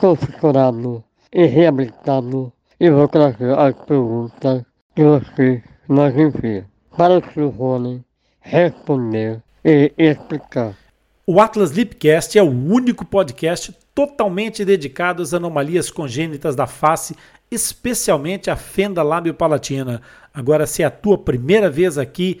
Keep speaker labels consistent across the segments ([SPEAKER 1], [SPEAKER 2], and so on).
[SPEAKER 1] sou fissurado e reabilitado e vou trazer as perguntas que você nos envia para o. Rony responder e explicar.
[SPEAKER 2] O Atlas Lipcast é o único podcast totalmente dedicado às anomalias congênitas da face, especialmente a fenda lábio-palatina. Agora, se é a tua primeira vez aqui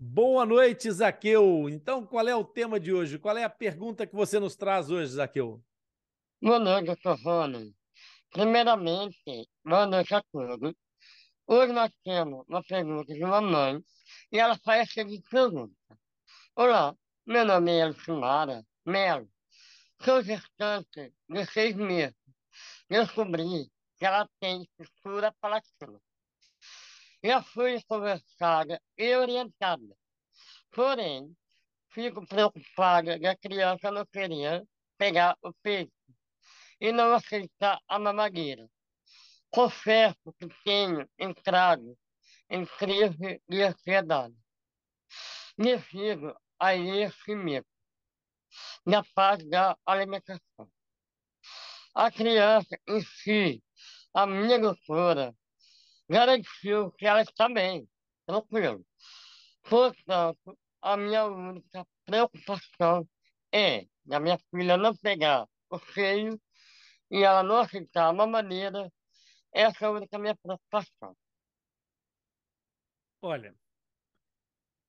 [SPEAKER 2] Boa noite, Zaqueu. Então, qual é o tema de hoje? Qual é a pergunta que você nos traz hoje, Zaqueu?
[SPEAKER 1] Boa noite, doutor. Primeiramente, boa noite a todos. Hoje nós temos uma pergunta de uma mãe e ela faz a seguinte pergunta. Olá, meu nome é Elcimara Melo. Sou gestante de seis meses. Descobri que ela tem fissura palatina já fui conversada e orientada. Porém, fico preocupada da criança não querer pegar o peito e não aceitar a mamadeira. Confesso que tenho entrado em crise de ansiedade devido a esse medo na parte da alimentação. A criança em si, a minha doutora, garantiu que ela está bem, tranquilo. Portanto, a minha única preocupação é a minha filha não pegar o seio e ela não aceitar uma maneira. Essa é a única minha preocupação.
[SPEAKER 2] Olha,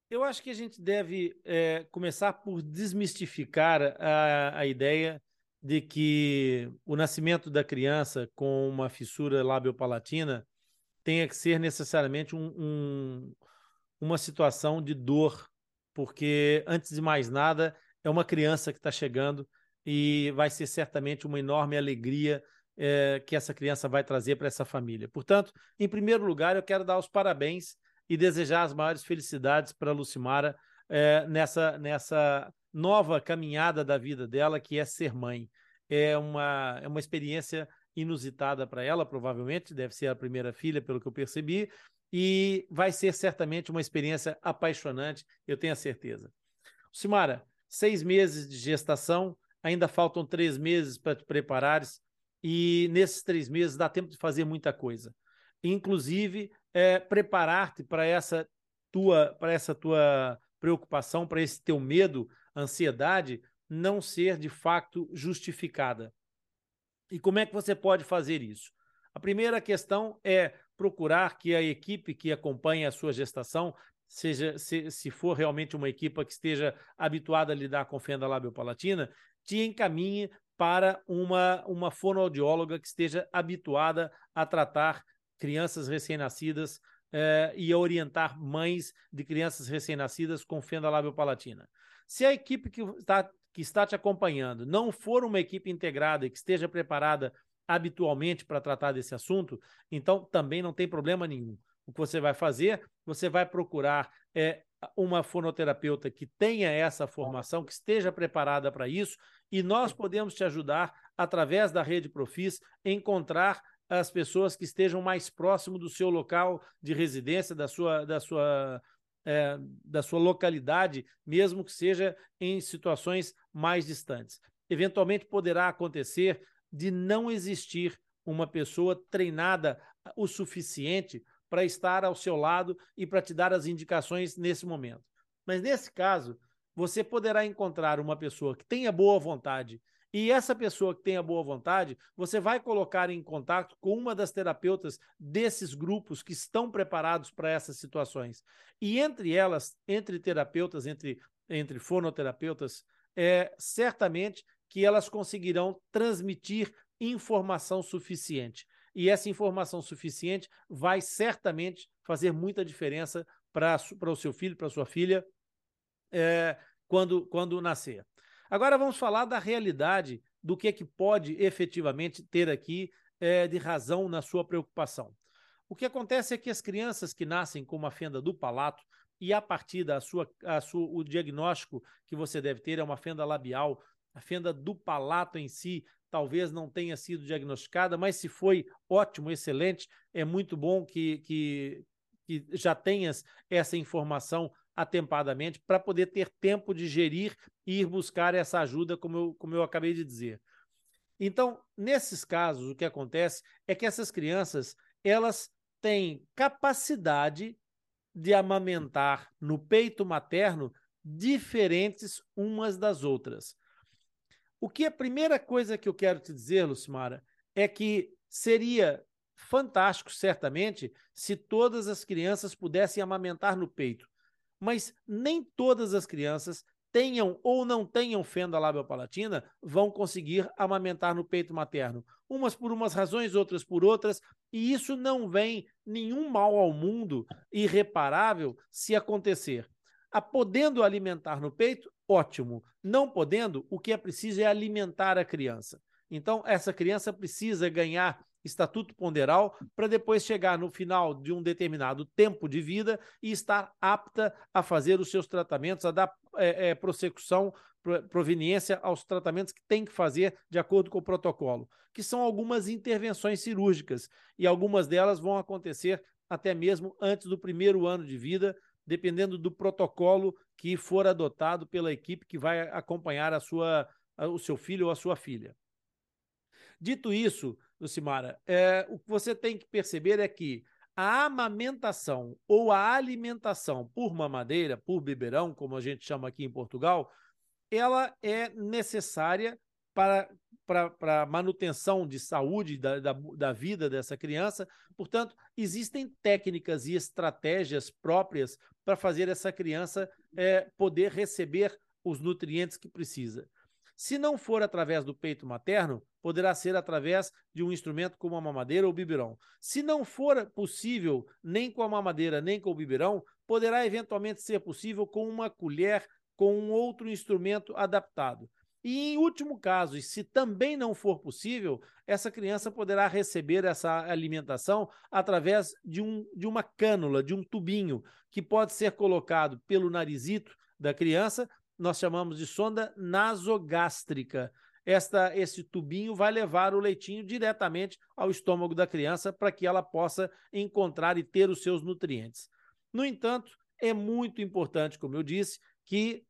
[SPEAKER 2] eu acho que a gente deve é, começar por desmistificar a, a ideia de que o nascimento da criança com uma fissura labiopalatina tenha que ser necessariamente um, um, uma situação de dor, porque, antes de mais nada, é uma criança que está chegando e vai ser certamente uma enorme alegria é, que essa criança vai trazer para essa família. Portanto, em primeiro lugar, eu quero dar os parabéns e desejar as maiores felicidades para Lucimara é, nessa, nessa nova caminhada da vida dela, que é ser mãe. É uma, é uma experiência inusitada para ela, provavelmente, deve ser a primeira filha, pelo que eu percebi, e vai ser certamente uma experiência apaixonante, eu tenho a certeza. Simara, seis meses de gestação, ainda faltam três meses para te preparares, e nesses três meses dá tempo de fazer muita coisa. Inclusive, é, preparar-te para essa tua para essa tua preocupação, para esse teu medo, ansiedade, não ser de fato justificada. E como é que você pode fazer isso? A primeira questão é procurar que a equipe que acompanha a sua gestação, seja se, se for realmente uma equipe que esteja habituada a lidar com fenda labiopalatina, te encaminhe para uma, uma fonoaudióloga que esteja habituada a tratar crianças recém-nascidas eh, e a orientar mães de crianças recém-nascidas com fenda labiopalatina. Se a equipe que está que está te acompanhando não for uma equipe integrada e que esteja preparada habitualmente para tratar desse assunto, então também não tem problema nenhum. O que você vai fazer, você vai procurar é, uma fonoterapeuta que tenha essa formação, que esteja preparada para isso, e nós podemos te ajudar, através da rede Profis, encontrar as pessoas que estejam mais próximo do seu local de residência, da sua, da sua, é, da sua localidade, mesmo que seja em situações mais distantes. Eventualmente poderá acontecer de não existir uma pessoa treinada o suficiente para estar ao seu lado e para te dar as indicações nesse momento. Mas nesse caso, você poderá encontrar uma pessoa que tenha boa vontade e essa pessoa que tenha boa vontade, você vai colocar em contato com uma das terapeutas desses grupos que estão preparados para essas situações. E entre elas, entre terapeutas, entre, entre fonoterapeutas, é, certamente que elas conseguirão transmitir informação suficiente. E essa informação suficiente vai certamente fazer muita diferença para o seu filho, para sua filha, é, quando, quando nascer. Agora vamos falar da realidade do que é que pode efetivamente ter aqui é, de razão na sua preocupação. O que acontece é que as crianças que nascem com uma fenda do palato e a partir da sua, a sua o diagnóstico que você deve ter é uma fenda labial, a fenda do palato em si talvez não tenha sido diagnosticada, mas se foi ótimo, excelente, é muito bom que, que, que já tenhas essa informação atempadamente para poder ter tempo de gerir e ir buscar essa ajuda, como eu, como eu acabei de dizer. Então, nesses casos, o que acontece é que essas crianças elas têm capacidade de amamentar no peito materno diferentes umas das outras. O que a primeira coisa que eu quero te dizer, Lucimara, é que seria fantástico, certamente, se todas as crianças pudessem amamentar no peito mas nem todas as crianças tenham ou não tenham fenda labial-palatina vão conseguir amamentar no peito materno. Umas por umas razões, outras por outras, e isso não vem nenhum mal ao mundo irreparável se acontecer. A podendo alimentar no peito, ótimo. Não podendo, o que é preciso é alimentar a criança. Então, essa criança precisa ganhar estatuto ponderal, para depois chegar no final de um determinado tempo de vida e estar apta a fazer os seus tratamentos, a dar é, é, prossecução, proveniência aos tratamentos que tem que fazer de acordo com o protocolo, que são algumas intervenções cirúrgicas, e algumas delas vão acontecer até mesmo antes do primeiro ano de vida, dependendo do protocolo que for adotado pela equipe que vai acompanhar a sua, o seu filho ou a sua filha. Dito isso, Lucimara, é, o que você tem que perceber é que a amamentação ou a alimentação por mamadeira, por biberão, como a gente chama aqui em Portugal, ela é necessária para, para, para a manutenção de saúde da, da, da vida dessa criança. Portanto, existem técnicas e estratégias próprias para fazer essa criança é, poder receber os nutrientes que precisa. Se não for através do peito materno, poderá ser através de um instrumento como a mamadeira ou biberão. Se não for possível nem com a mamadeira nem com o biberão, poderá eventualmente ser possível com uma colher, com um outro instrumento adaptado. E em último caso, e se também não for possível, essa criança poderá receber essa alimentação através de, um, de uma cânula, de um tubinho, que pode ser colocado pelo narizito da criança nós chamamos de sonda nasogástrica. Esta, esse tubinho vai levar o leitinho diretamente ao estômago da criança para que ela possa encontrar e ter os seus nutrientes. No entanto, é muito importante, como eu disse, que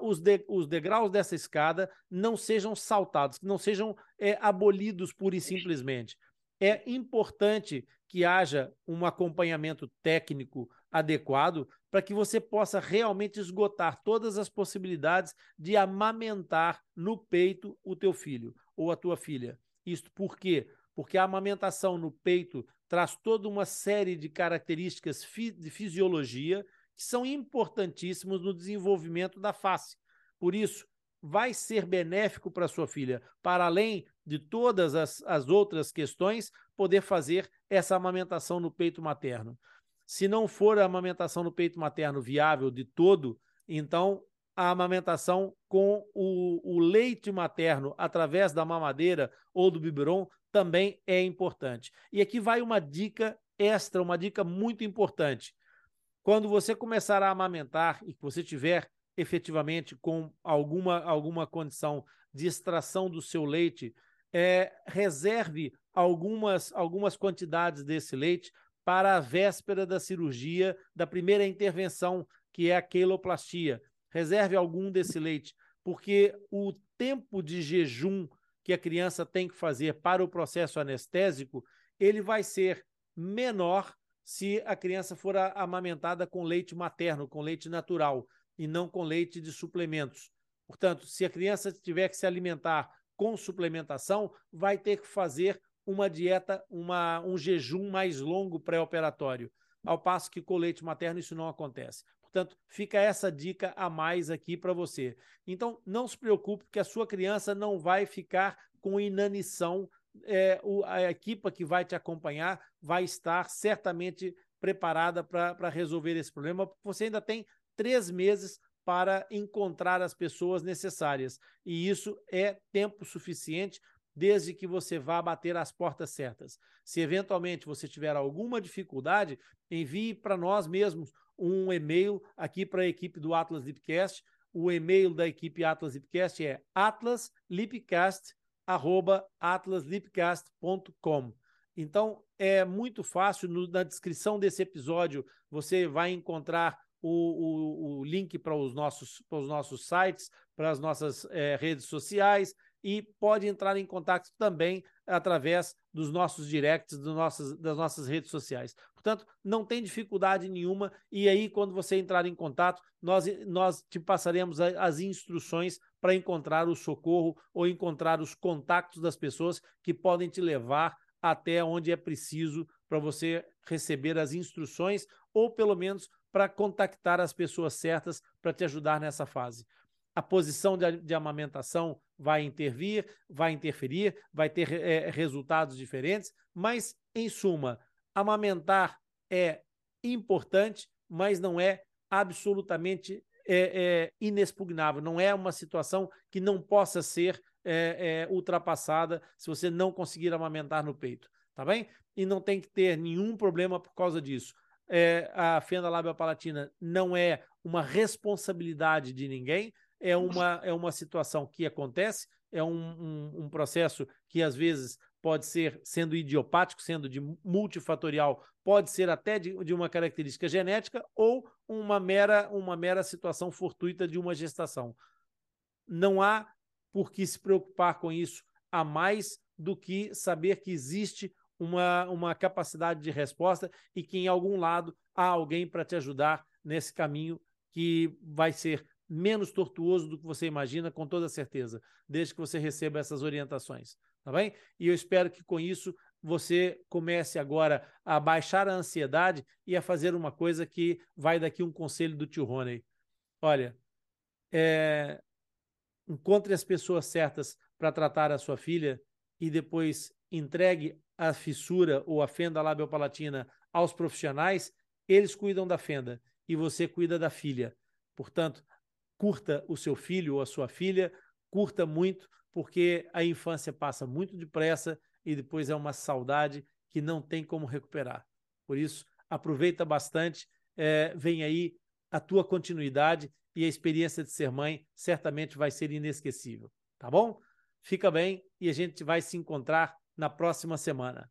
[SPEAKER 2] os, de, os degraus dessa escada não sejam saltados, que não sejam é, abolidos pura e simplesmente. É importante que haja um acompanhamento técnico adequado para que você possa realmente esgotar todas as possibilidades de amamentar no peito o teu filho ou a tua filha. Isto por quê? Porque a amamentação no peito traz toda uma série de características fi de fisiologia que são importantíssimos no desenvolvimento da face. Por isso, vai ser benéfico para sua filha, para além de todas as, as outras questões, poder fazer essa amamentação no peito materno. Se não for a amamentação no peito materno viável de todo, então a amamentação com o, o leite materno através da mamadeira ou do biberon também é importante. E aqui vai uma dica extra, uma dica muito importante. Quando você começar a amamentar e que você tiver efetivamente com alguma, alguma condição de extração do seu leite, é, reserve algumas, algumas quantidades desse leite para a véspera da cirurgia, da primeira intervenção, que é a queloplastia. Reserve algum desse leite, porque o tempo de jejum que a criança tem que fazer para o processo anestésico, ele vai ser menor se a criança for amamentada com leite materno, com leite natural, e não com leite de suplementos. Portanto, se a criança tiver que se alimentar com suplementação, vai ter que fazer uma dieta, uma, um jejum mais longo pré-operatório. Ao passo que com leite materno isso não acontece. Portanto, fica essa dica a mais aqui para você. Então, não se preocupe que a sua criança não vai ficar com inanição. É, o, a equipa que vai te acompanhar vai estar certamente preparada para resolver esse problema, você ainda tem três meses para encontrar as pessoas necessárias. E isso é tempo suficiente desde que você vá bater as portas certas. Se eventualmente você tiver alguma dificuldade, envie para nós mesmos um e-mail aqui para a equipe do Atlas Lipcast. O e-mail da equipe Atlas Lipcast é atlaslipcast@atlaslipcast.com. Então é muito fácil no, na descrição desse episódio você vai encontrar o, o, o link para os nossos, para os nossos sites, para as nossas é, redes sociais e pode entrar em contato também através dos nossos directs, do nossas, das nossas redes sociais. Portanto, não tem dificuldade nenhuma e aí quando você entrar em contato, nós, nós te passaremos as instruções para encontrar o socorro ou encontrar os contatos das pessoas que podem te levar até onde é preciso para você receber as instruções ou pelo menos para contactar as pessoas certas para te ajudar nessa fase. A posição de, de, amamentação vai intervir, vai interferir, vai ter é, resultados diferentes, mas, em suma, amamentar é importante, mas não é absolutamente é, é, inexpugnável, não é uma situação que não possa ser é, ultrapassada se você não conseguir amamentar no peito, tá bem? E não tem que ter nenhum problema por causa disso a fenda lábio palatina não é uma responsabilidade de ninguém, é uma, é uma situação que acontece, é um, um, um processo que às vezes pode ser, sendo idiopático, sendo de multifatorial, pode ser até de, de, uma característica genética ou uma mera, uma mera situação fortuita de uma gestação. Não há por que se preocupar com isso a mais do que saber que existe uma, uma capacidade de resposta e que em algum lado há alguém para te ajudar nesse caminho que vai ser menos tortuoso do que você imagina, com toda certeza, desde que você receba essas orientações, tá bem? E eu espero que com isso você comece agora a baixar a ansiedade e a fazer uma coisa que vai daqui um conselho do tio Rony. Olha, é... encontre as pessoas certas para tratar a sua filha e depois entregue a fissura ou a fenda labiopalatina aos profissionais, eles cuidam da fenda e você cuida da filha. Portanto, curta o seu filho ou a sua filha, curta muito, porque a infância passa muito depressa e depois é uma saudade que não tem como recuperar. Por isso, aproveita bastante, é, vem aí a tua continuidade e a experiência de ser mãe certamente vai ser inesquecível, tá bom? Fica bem e a gente vai se encontrar na próxima semana.